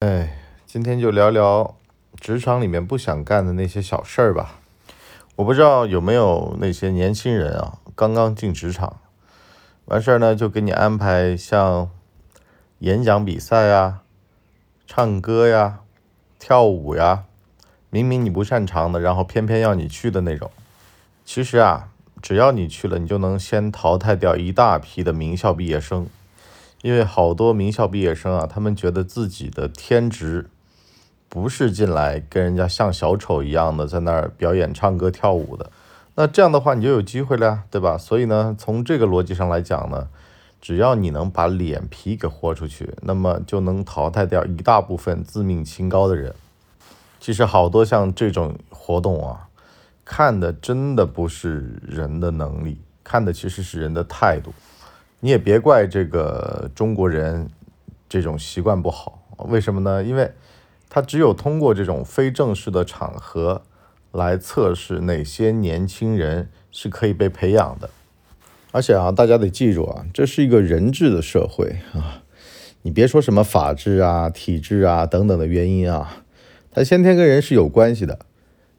哎，今天就聊聊职场里面不想干的那些小事儿吧。我不知道有没有那些年轻人啊，刚刚进职场，完事儿呢就给你安排像演讲比赛呀、唱歌呀、跳舞呀，明明你不擅长的，然后偏偏要你去的那种。其实啊，只要你去了，你就能先淘汰掉一大批的名校毕业生。因为好多名校毕业生啊，他们觉得自己的天职不是进来跟人家像小丑一样的在那儿表演唱歌跳舞的，那这样的话你就有机会了，对吧？所以呢，从这个逻辑上来讲呢，只要你能把脸皮给豁出去，那么就能淘汰掉一大部分自命清高的人。其实好多像这种活动啊，看的真的不是人的能力，看的其实是人的态度。你也别怪这个中国人这种习惯不好，为什么呢？因为他只有通过这种非正式的场合来测试哪些年轻人是可以被培养的。而且啊，大家得记住啊，这是一个人治的社会啊，你别说什么法治啊、体制啊等等的原因啊，它先天跟人是有关系的。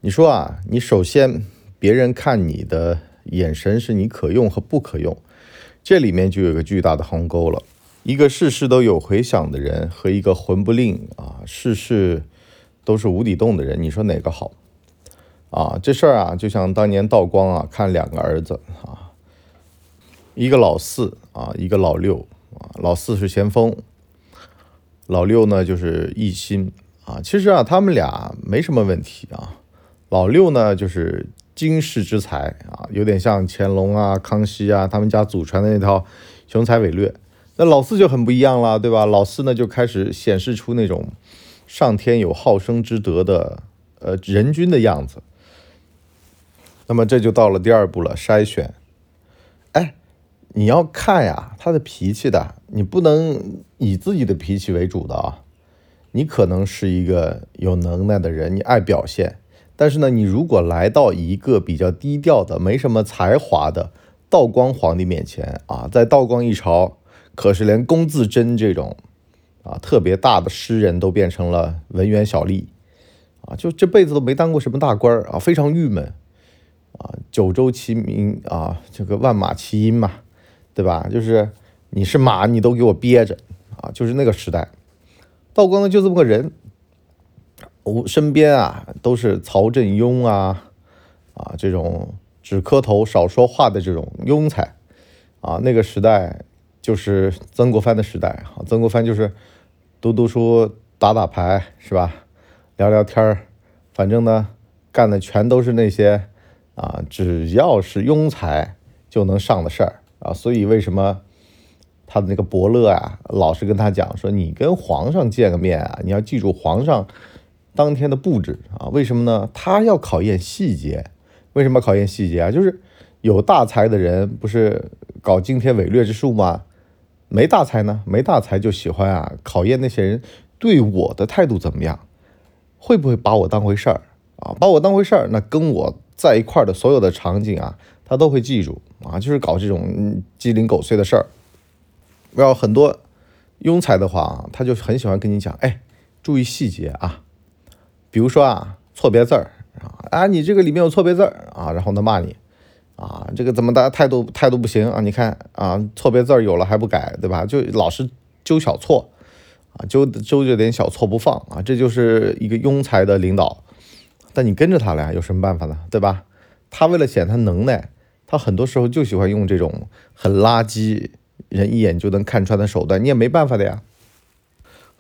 你说啊，你首先别人看你的眼神是你可用和不可用。这里面就有个巨大的鸿沟了，一个事事都有回响的人和一个魂不吝啊，事事都是无底洞的人，你说哪个好？啊，这事儿啊，就像当年道光啊，看两个儿子啊，一个老四啊，一个老六啊，老四是咸丰，老六呢就是奕欣啊。其实啊，他们俩没什么问题啊，老六呢就是。经世之才啊，有点像乾隆啊、康熙啊，他们家祖传的那套雄才伟略。那老四就很不一样了，对吧？老四呢就开始显示出那种上天有好生之德的呃人君的样子。那么这就到了第二步了，筛选。哎，你要看呀，他的脾气的，你不能以自己的脾气为主的啊。你可能是一个有能耐的人，你爱表现。但是呢，你如果来到一个比较低调的、没什么才华的道光皇帝面前啊，在道光一朝，可是连龚自珍这种啊特别大的诗人都变成了文员小吏啊，就这辈子都没当过什么大官啊，非常郁闷啊。九州齐民啊，这个万马齐喑嘛，对吧？就是你是马，你都给我憋着啊，就是那个时代，道光呢就这么个人。我身边啊都是曹振庸啊，啊这种只磕头少说话的这种庸才，啊那个时代就是曾国藩的时代啊，曾国藩就是读读书打打牌是吧，聊聊天儿，反正呢干的全都是那些啊只要是庸才就能上的事儿啊，所以为什么他的那个伯乐啊老是跟他讲说你跟皇上见个面啊，你要记住皇上。当天的布置啊，为什么呢？他要考验细节。为什么考验细节啊？就是有大才的人不是搞惊天伟略之术吗？没大才呢？没大才就喜欢啊，考验那些人对我的态度怎么样，会不会把我当回事儿啊？把我当回事儿，那跟我在一块儿的所有的场景啊，他都会记住啊。就是搞这种鸡零狗碎的事儿。要很多庸才的话啊，他就很喜欢跟你讲，哎，注意细节啊。比如说啊，错别字儿啊，你这个里面有错别字儿啊，然后呢骂你，啊，这个怎么的态度态度不行啊？你看啊，错别字儿有了还不改，对吧？就老是揪小错，啊，揪揪着点小错不放啊，这就是一个庸才的领导。但你跟着他了，有什么办法呢？对吧？他为了显他能耐，他很多时候就喜欢用这种很垃圾、人一眼就能看穿的手段，你也没办法的呀。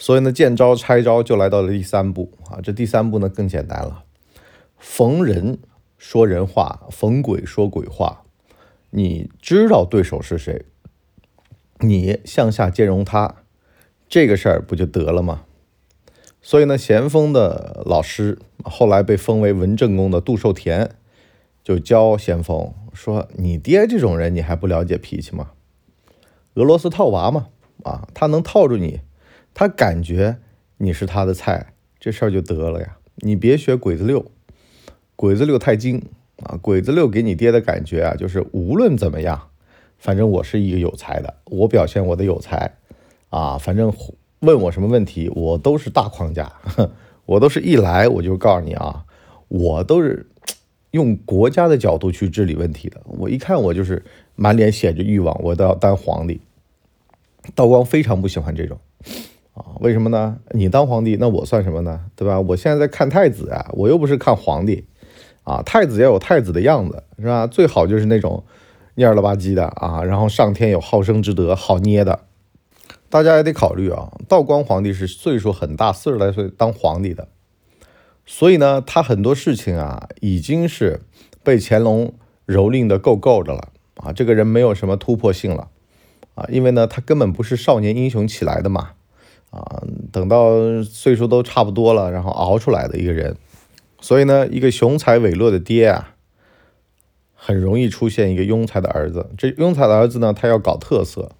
所以呢，见招拆招就来到了第三步啊。这第三步呢更简单了，逢人说人话，逢鬼说鬼话。你知道对手是谁，你向下兼容他，这个事儿不就得了吗？所以呢，咸丰的老师后来被封为文正公的杜寿田，就教咸丰说：“你爹这种人，你还不了解脾气吗？俄罗斯套娃嘛，啊，他能套住你。”他感觉你是他的菜，这事儿就得了呀。你别学鬼子六，鬼子六太精啊。鬼子六给你爹的感觉啊，就是无论怎么样，反正我是一个有才的，我表现我的有才啊。反正问我什么问题，我都是大框架，我都是一来我就告诉你啊，我都是用国家的角度去治理问题的。我一看我就是满脸写着欲望，我都要当皇帝。道光非常不喜欢这种为什么呢？你当皇帝，那我算什么呢？对吧？我现在在看太子啊，我又不是看皇帝啊。太子要有太子的样子，是吧？最好就是那种蔫了吧唧的啊，然后上天有好生之德，好捏的。大家也得考虑啊，道光皇帝是岁数很大，四十来岁当皇帝的，所以呢，他很多事情啊，已经是被乾隆蹂躏的够够的了啊。这个人没有什么突破性了啊，因为呢，他根本不是少年英雄起来的嘛啊。等到岁数都差不多了，然后熬出来的一个人，所以呢，一个雄才伟略的爹啊，很容易出现一个庸才的儿子。这庸才的儿子呢，他要搞特色。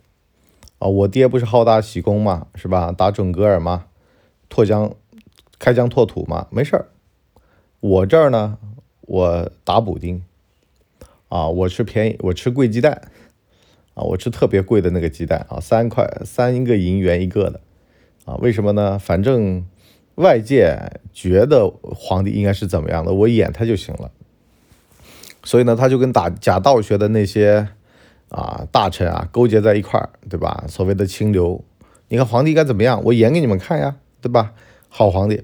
啊，我爹不是好大喜功嘛，是吧？打准格尔嘛，拓疆、开疆拓土嘛，没事儿。我这儿呢，我打补丁，啊，我吃便宜，我吃贵鸡蛋，啊，我吃特别贵的那个鸡蛋啊，三块三个银元一个的，啊，为什么呢？反正外界觉得皇帝应该是怎么样的，我演他就行了。所以呢，他就跟打假道学的那些。啊，大臣啊，勾结在一块儿，对吧？所谓的清流，你看皇帝该怎么样，我演给你们看呀，对吧？好皇帝，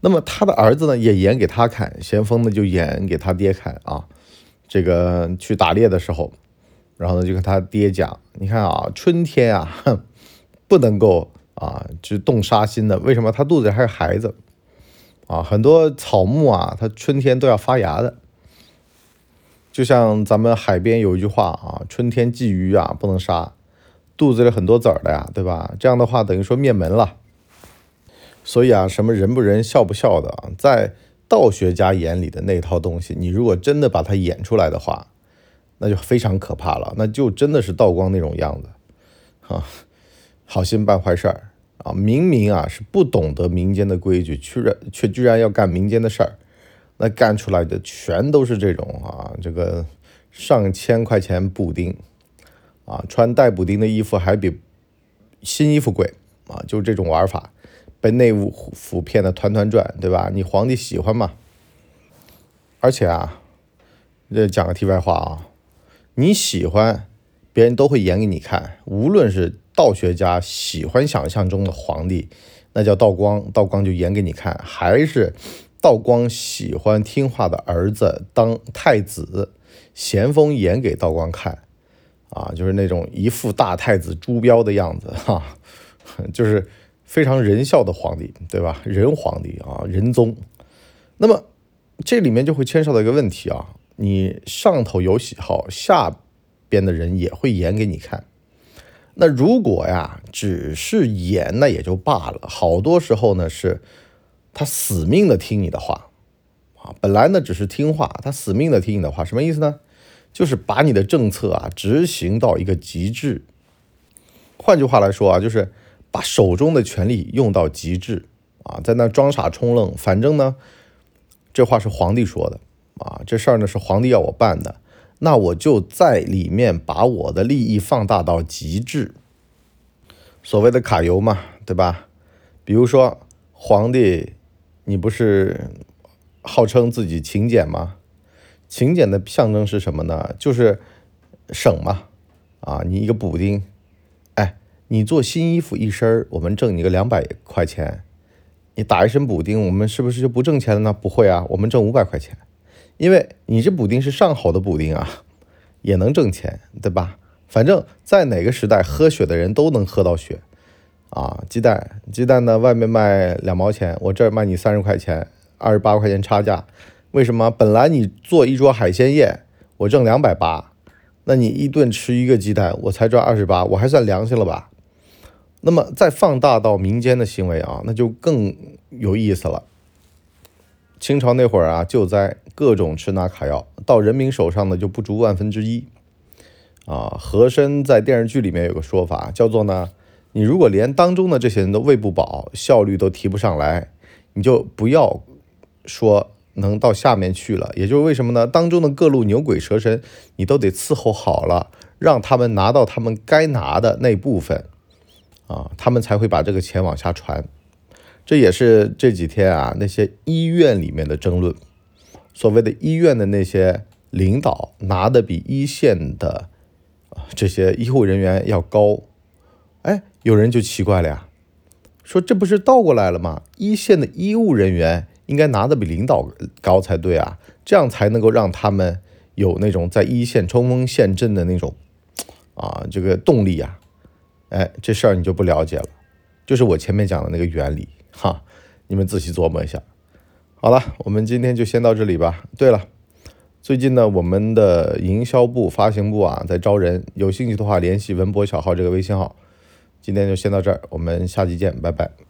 那么他的儿子呢，也演给他看，咸丰呢就演给他爹看啊。这个去打猎的时候，然后呢就跟他爹讲，你看啊，春天啊，不能够啊，就动杀心的，为什么？他肚子里还有孩子啊，很多草木啊，它春天都要发芽的。就像咱们海边有一句话啊，春天鲫鱼啊不能杀，肚子里很多籽儿的呀，对吧？这样的话等于说灭门了。所以啊，什么人不人，笑不笑的啊，在道学家眼里的那套东西，你如果真的把它演出来的话，那就非常可怕了，那就真的是道光那种样子啊，好心办坏事儿啊，明明啊是不懂得民间的规矩，居然却居然要干民间的事儿。那干出来的全都是这种啊，这个上千块钱补丁啊，穿带补丁的衣服还比新衣服贵啊，就这种玩法，被内务府骗的团团转，对吧？你皇帝喜欢吗？而且啊，这讲个题外话啊，你喜欢，别人都会演给你看，无论是道学家喜欢想象中的皇帝，那叫道光，道光就演给你看，还是。道光喜欢听话的儿子当太子，咸丰演给道光看，啊，就是那种一副大太子朱标的样子，哈，就是非常仁孝的皇帝，对吧？仁皇帝啊，仁宗。那么这里面就会牵涉到一个问题啊，你上头有喜好，下边的人也会演给你看。那如果呀，只是演，那也就罢了。好多时候呢是。他死命的听你的话，啊，本来呢只是听话，他死命的听你的话，什么意思呢？就是把你的政策啊执行到一个极致。换句话来说啊，就是把手中的权力用到极致啊，在那装傻充愣。反正呢，这话是皇帝说的啊，这事儿呢是皇帝要我办的，那我就在里面把我的利益放大到极致。所谓的卡油嘛，对吧？比如说皇帝。你不是号称自己勤俭吗？勤俭的象征是什么呢？就是省嘛。啊，你一个补丁，哎，你做新衣服一身我们挣你个两百块钱。你打一身补丁，我们是不是就不挣钱了呢？不会啊，我们挣五百块钱，因为你这补丁是上好的补丁啊，也能挣钱，对吧？反正在哪个时代，喝血的人都能喝到血。啊，鸡蛋，鸡蛋呢？外面卖两毛钱，我这儿卖你三十块钱，二十八块钱差价。为什么？本来你做一桌海鲜宴，我挣两百八，那你一顿吃一个鸡蛋，我才赚二十八，我还算良心了吧？那么再放大到民间的行为啊，那就更有意思了。清朝那会儿啊，救灾各种吃拿卡要，到人民手上呢就不足万分之一。啊，和珅在电视剧里面有个说法，叫做呢。你如果连当中的这些人都喂不饱，效率都提不上来，你就不要说能到下面去了。也就是为什么呢？当中的各路牛鬼蛇神，你都得伺候好了，让他们拿到他们该拿的那部分啊，他们才会把这个钱往下传。这也是这几天啊那些医院里面的争论。所谓的医院的那些领导拿的比一线的这些医护人员要高，哎，有人就奇怪了呀，说这不是倒过来了吗？一线的医务人员应该拿的比领导高才对啊，这样才能够让他们有那种在一线冲锋陷阵的那种啊这个动力呀。哎，这事儿你就不了解了，就是我前面讲的那个原理哈，你们仔细琢磨一下。好了，我们今天就先到这里吧。对了，最近呢，我们的营销部、发行部啊在招人，有兴趣的话联系文博小号这个微信号。今天就先到这儿，我们下期见，拜拜。